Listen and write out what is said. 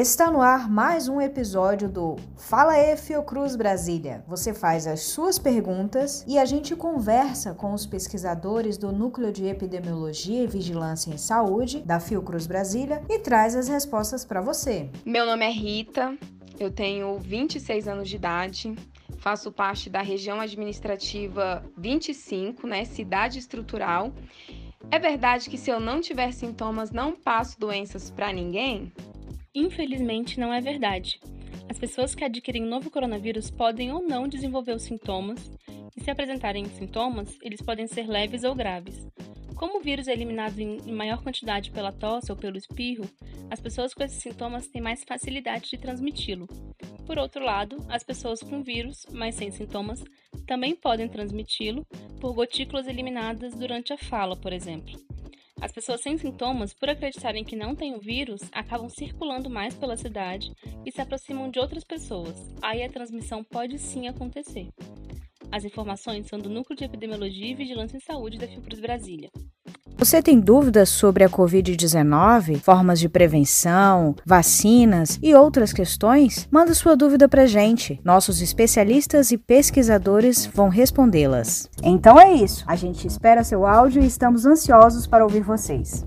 Está no ar mais um episódio do Fala E Fiocruz Brasília. Você faz as suas perguntas e a gente conversa com os pesquisadores do Núcleo de Epidemiologia e Vigilância em Saúde da Fiocruz Brasília e traz as respostas para você. Meu nome é Rita, eu tenho 26 anos de idade, faço parte da região administrativa 25, né, cidade estrutural. É verdade que se eu não tiver sintomas, não passo doenças para ninguém? Infelizmente, não é verdade. As pessoas que adquirem novo coronavírus podem ou não desenvolver os sintomas, e se apresentarem sintomas, eles podem ser leves ou graves. Como o vírus é eliminado em maior quantidade pela tosse ou pelo espirro, as pessoas com esses sintomas têm mais facilidade de transmiti-lo. Por outro lado, as pessoas com vírus, mas sem sintomas, também podem transmiti-lo por gotículas eliminadas durante a fala, por exemplo. As pessoas sem sintomas, por acreditarem que não têm o vírus, acabam circulando mais pela cidade e se aproximam de outras pessoas. Aí a transmissão pode sim acontecer. As informações são do Núcleo de Epidemiologia e Vigilância em Saúde da Fiocruz Brasília. Você tem dúvidas sobre a Covid-19, formas de prevenção, vacinas e outras questões? Manda sua dúvida pra gente. Nossos especialistas e pesquisadores vão respondê-las. Então é isso. A gente espera seu áudio e estamos ansiosos para ouvir vocês.